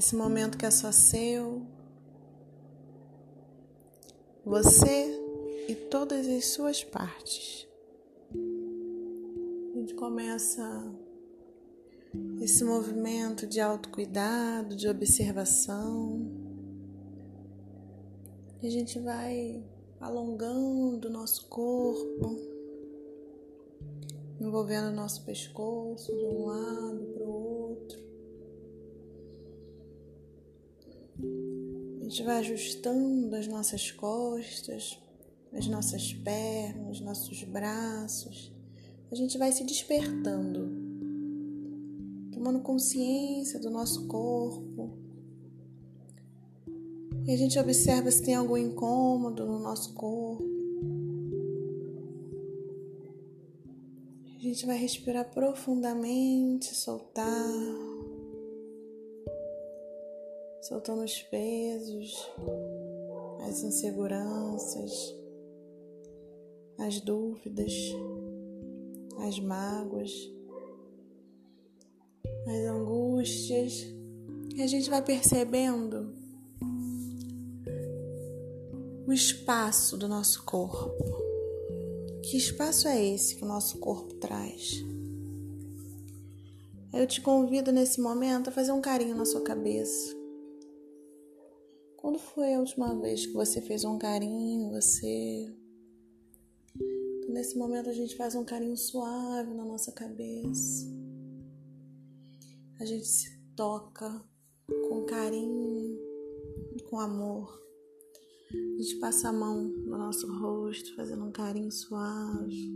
Nesse momento que é só seu, você e todas as suas partes. A gente começa esse movimento de autocuidado, de observação. E a gente vai alongando o nosso corpo, envolvendo o nosso pescoço de um lado para o gente vai ajustando as nossas costas, as nossas pernas, nossos braços. A gente vai se despertando, tomando consciência do nosso corpo. E a gente observa se tem algum incômodo no nosso corpo. A gente vai respirar profundamente, soltar, soltando os pesos, as inseguranças, as dúvidas, as mágoas, as angústias. E a gente vai percebendo o espaço do nosso corpo. Que espaço é esse que o nosso corpo traz? Eu te convido nesse momento a fazer um carinho na sua cabeça. Quando foi a última vez que você fez um carinho, você. Nesse momento a gente faz um carinho suave na nossa cabeça. A gente se toca com carinho, com amor. A gente passa a mão no nosso rosto, fazendo um carinho suave,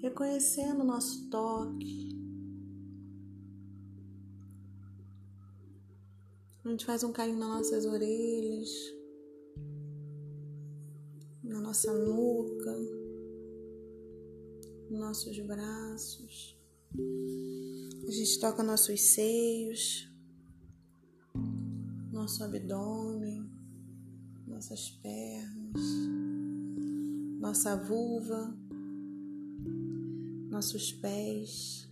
reconhecendo o nosso toque. A gente faz um carinho nas nossas orelhas, na nossa nuca, nos nossos braços. A gente toca nossos seios, nosso abdômen nossas pernas, nossa vulva, nossos pés.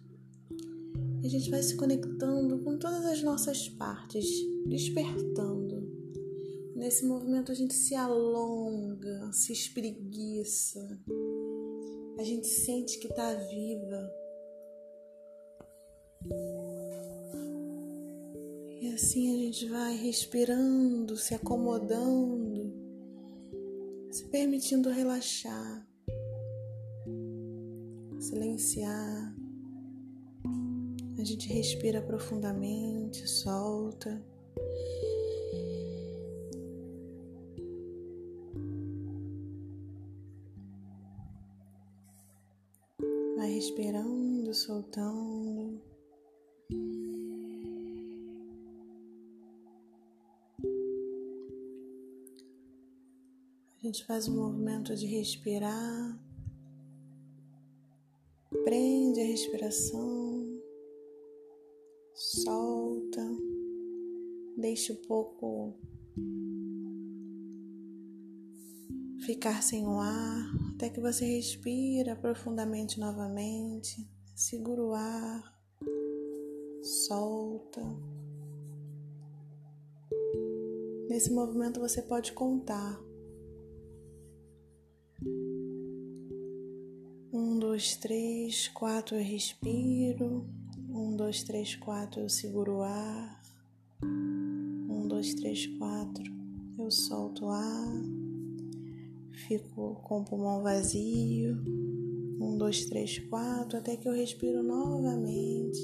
A gente vai se conectando com todas as nossas partes, despertando. Nesse movimento a gente se alonga, se espreguiça. A gente sente que está viva. E assim a gente vai respirando, se acomodando, se permitindo relaxar, silenciar. A gente respira profundamente, solta. Vai respirando, soltando. A gente faz um movimento de respirar, prende a respiração, solta, deixa um pouco ficar sem o ar, até que você respira profundamente novamente, segura o ar, solta. Nesse movimento você pode contar Um, dois, três, quatro, eu respiro. Um, dois, três, quatro, eu seguro o ar. Um, dois, três, quatro, eu solto o ar. Fico com o pulmão vazio. Um, dois, três, quatro, até que eu respiro novamente.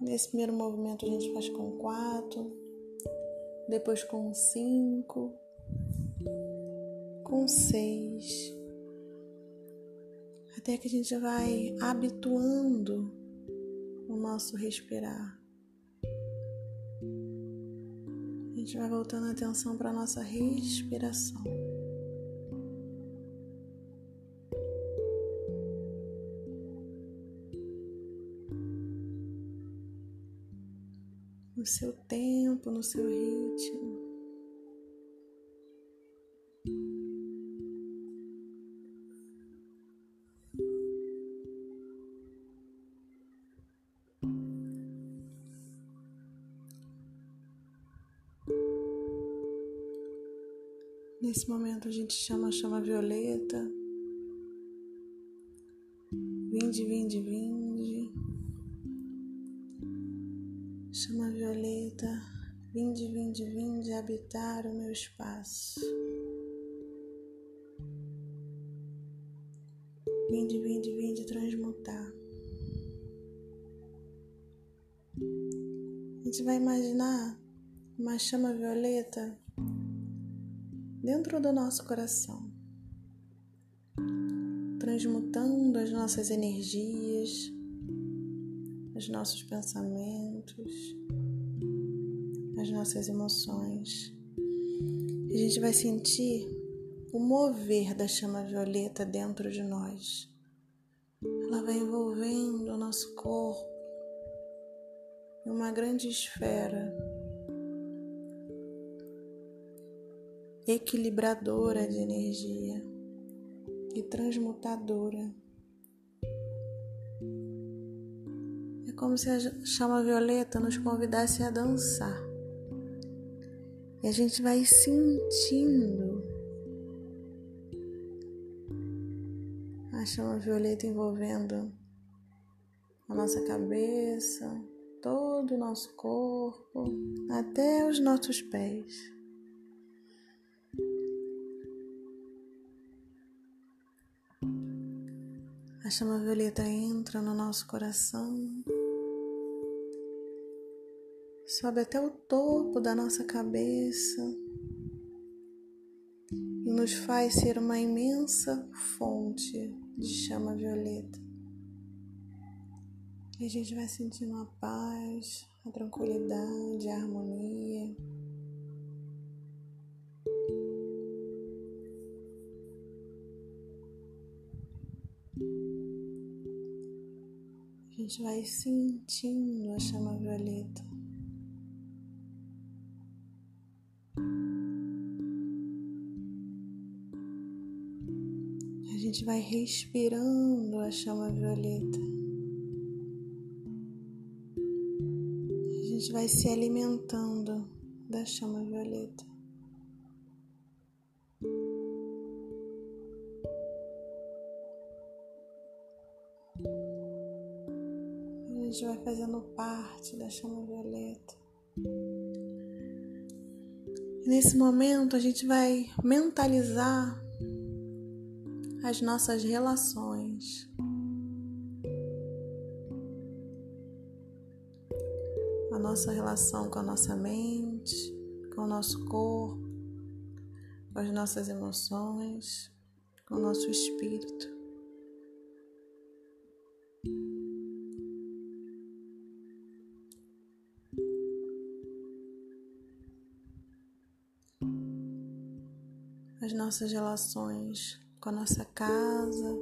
Nesse primeiro movimento a gente faz com quatro, depois com cinco com seis, até que a gente vai habituando o nosso respirar. A gente vai voltando a atenção para a nossa respiração. No seu tempo, no seu ritmo. Nesse momento a gente chama a chama violeta. Vinde, vinde, vinde. Chama violeta. Vinde, vinde, vinde habitar o meu espaço. Vinde, vinde, vinde transmutar. A gente vai imaginar uma chama violeta dentro do nosso coração, transmutando as nossas energias, os nossos pensamentos, as nossas emoções. A gente vai sentir o mover da chama violeta dentro de nós. Ela vai envolvendo o nosso corpo em uma grande esfera equilibradora de energia e transmutadora. É como se a chama violeta nos convidasse a dançar. E a gente vai sentindo a chama violeta envolvendo a nossa cabeça, todo o nosso corpo, até os nossos pés. A chama violeta entra no nosso coração, sobe até o topo da nossa cabeça e nos faz ser uma imensa fonte de chama violeta. E a gente vai sentindo a paz, a tranquilidade, a harmonia. Gente vai sentindo a chama violeta. A gente vai respirando a chama violeta. A gente vai se alimentando da chama violeta. Gente vai fazendo parte da chama violeta. Nesse momento a gente vai mentalizar as nossas relações. A nossa relação com a nossa mente, com o nosso corpo, com as nossas emoções, com o nosso espírito. Nossas relações com a nossa casa,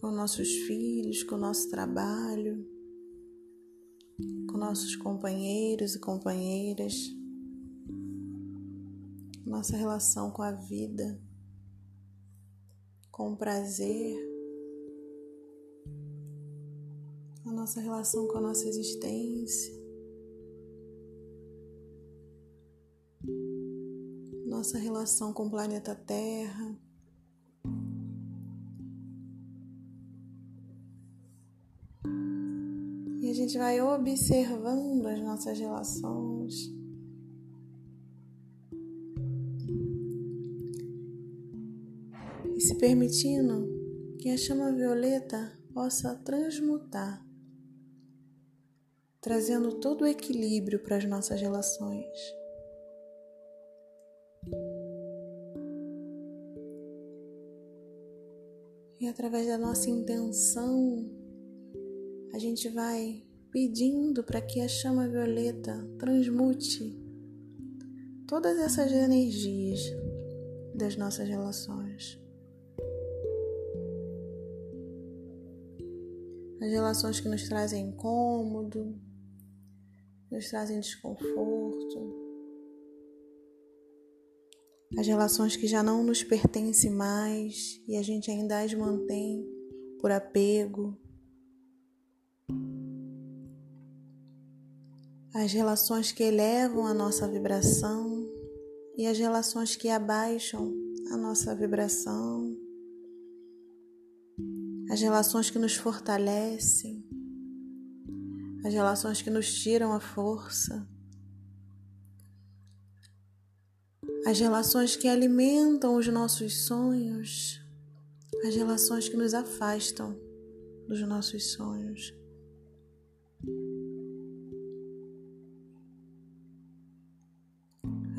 com nossos filhos, com o nosso trabalho, com nossos companheiros e companheiras, nossa relação com a vida, com o prazer, a nossa relação com a nossa existência. Nossa relação com o planeta Terra. E a gente vai observando as nossas relações. E se permitindo que a chama violeta possa transmutar, trazendo todo o equilíbrio para as nossas relações. Através da nossa intenção, a gente vai pedindo para que a chama violeta transmute todas essas energias das nossas relações. As relações que nos trazem incômodo, nos trazem desconforto, as relações que já não nos pertencem mais e a gente ainda as mantém por apego, as relações que elevam a nossa vibração e as relações que abaixam a nossa vibração, as relações que nos fortalecem, as relações que nos tiram a força, as relações que alimentam os nossos sonhos, as relações que nos afastam dos nossos sonhos.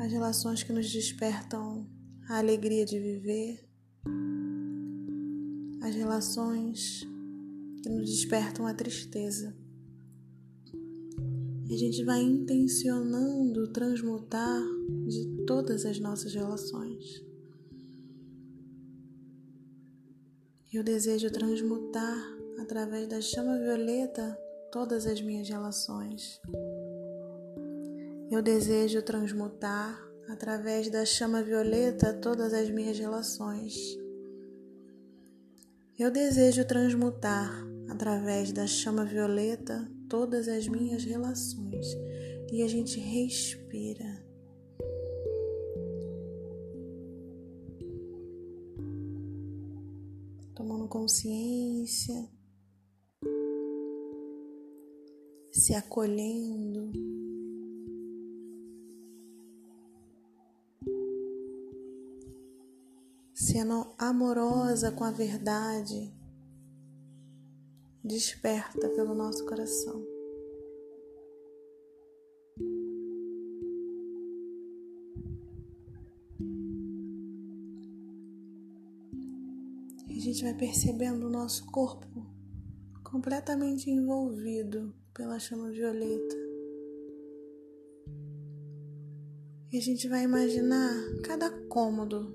As relações que nos despertam a alegria de viver, as relações que nos despertam a tristeza. E a gente vai intencionando transmutar de todas as nossas relações. Eu desejo transmutar através da chama violeta todas as minhas relações. Eu desejo transmutar através da chama violeta todas as minhas relações. Eu desejo transmutar através da chama violeta todas as minhas relações. E a gente respira. Tomando consciência, se acolhendo. sendo amorosa com a verdade, desperta pelo nosso coração. E a gente vai percebendo o nosso corpo completamente envolvido pela chama violeta. E a gente vai imaginar cada cômodo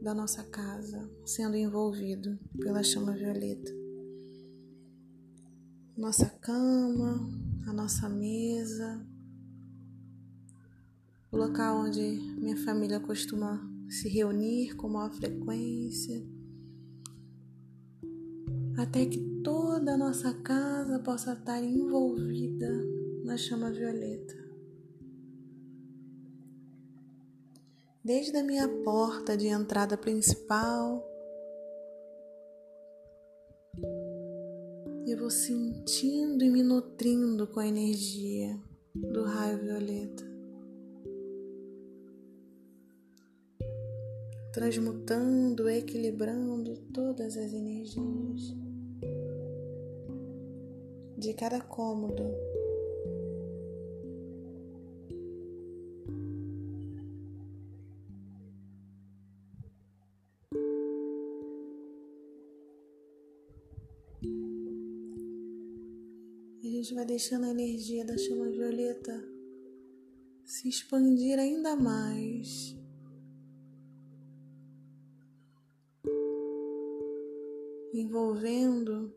da nossa casa sendo envolvido pela chama violeta. Nossa cama, a nossa mesa, o local onde minha família costuma se reunir com maior frequência, até que toda a nossa casa possa estar envolvida na chama violeta. desde a minha porta de entrada principal. Eu vou sentindo e me nutrindo com a energia do raio violeta, transmutando, equilibrando todas as energias de cada cômodo gente vai deixando a energia da chama violeta se expandir ainda mais. Envolvendo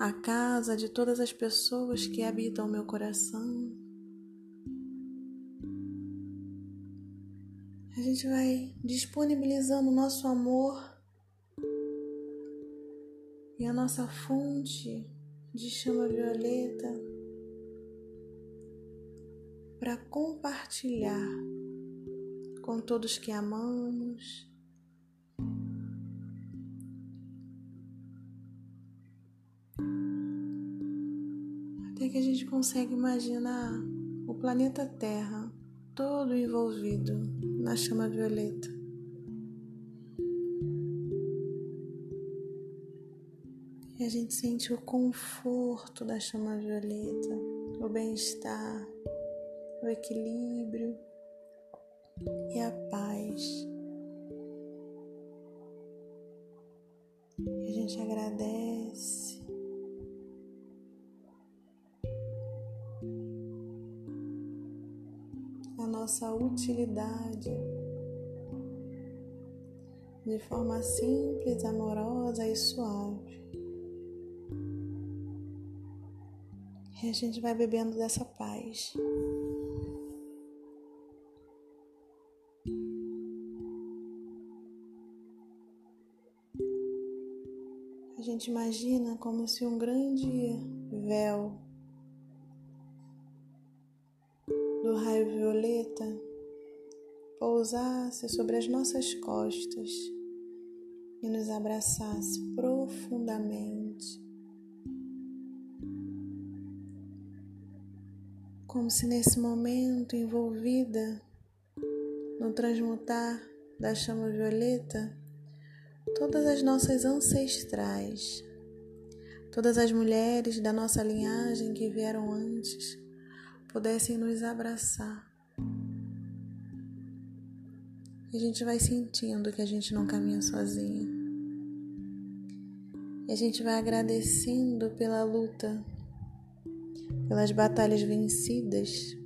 a casa de todas as pessoas que habitam meu coração. A gente vai disponibilizando o nosso amor e a nossa fonte de chama violeta para compartilhar com todos que amamos. Até que a gente consegue imaginar o planeta Terra todo envolvido na chama violeta. A gente sente o conforto da chama violeta, o bem-estar, o equilíbrio e a paz. E a gente agradece. A nossa utilidade de forma simples, amorosa e suave. E a gente vai bebendo dessa paz. A gente imagina como se um grande véu do raio violeta pousasse sobre as nossas costas e nos abraçasse profundamente. Como se nesse momento envolvida no transmutar da chama violeta, todas as nossas ancestrais, todas as mulheres da nossa linhagem que vieram antes, pudessem nos abraçar. E a gente vai sentindo que a gente não caminha sozinha. E a gente vai agradecendo pela luta, pelas batalhas vencidas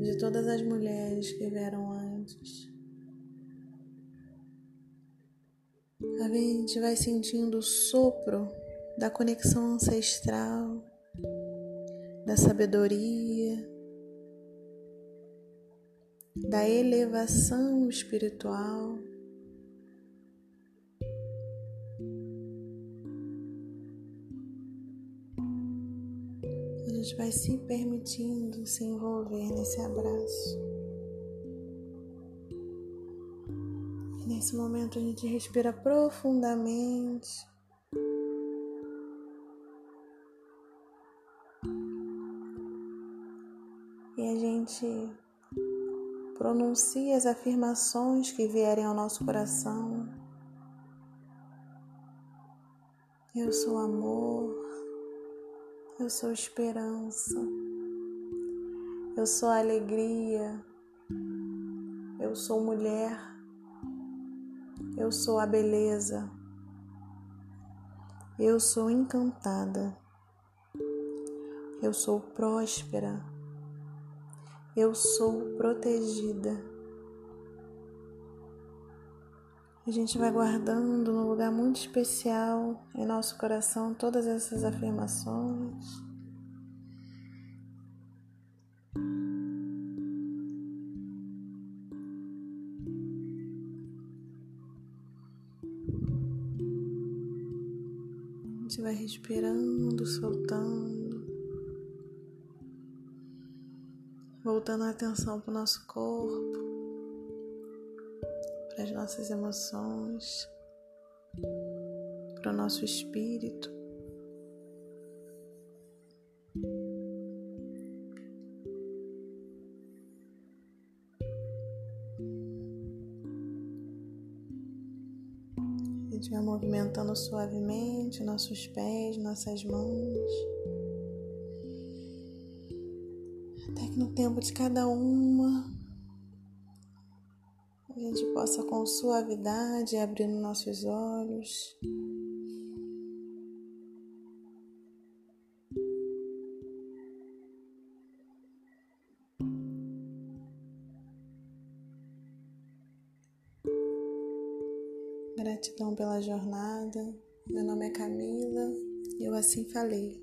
de todas as mulheres que vieram antes. A gente vai sentindo o sopro da conexão ancestral, da sabedoria, da elevação espiritual. Gente vai se permitindo se envolver nesse abraço. E nesse momento a gente respira profundamente. E a gente Pronuncie as afirmações que vierem ao nosso coração. Eu sou amor, eu sou esperança, eu sou alegria, eu sou mulher, eu sou a beleza, eu sou encantada, eu sou próspera. Eu sou protegida. A gente vai guardando num lugar muito especial em nosso coração todas essas afirmações. A gente vai respirando, soltando. voltando a atenção para o nosso corpo, para as nossas emoções, para o nosso espírito. A gente vai movimentando suavemente nossos pés, nossas mãos. até que no tempo de cada uma a gente possa com suavidade abrindo nossos olhos. Gratidão pela jornada. Meu nome é Camila e eu assim falei.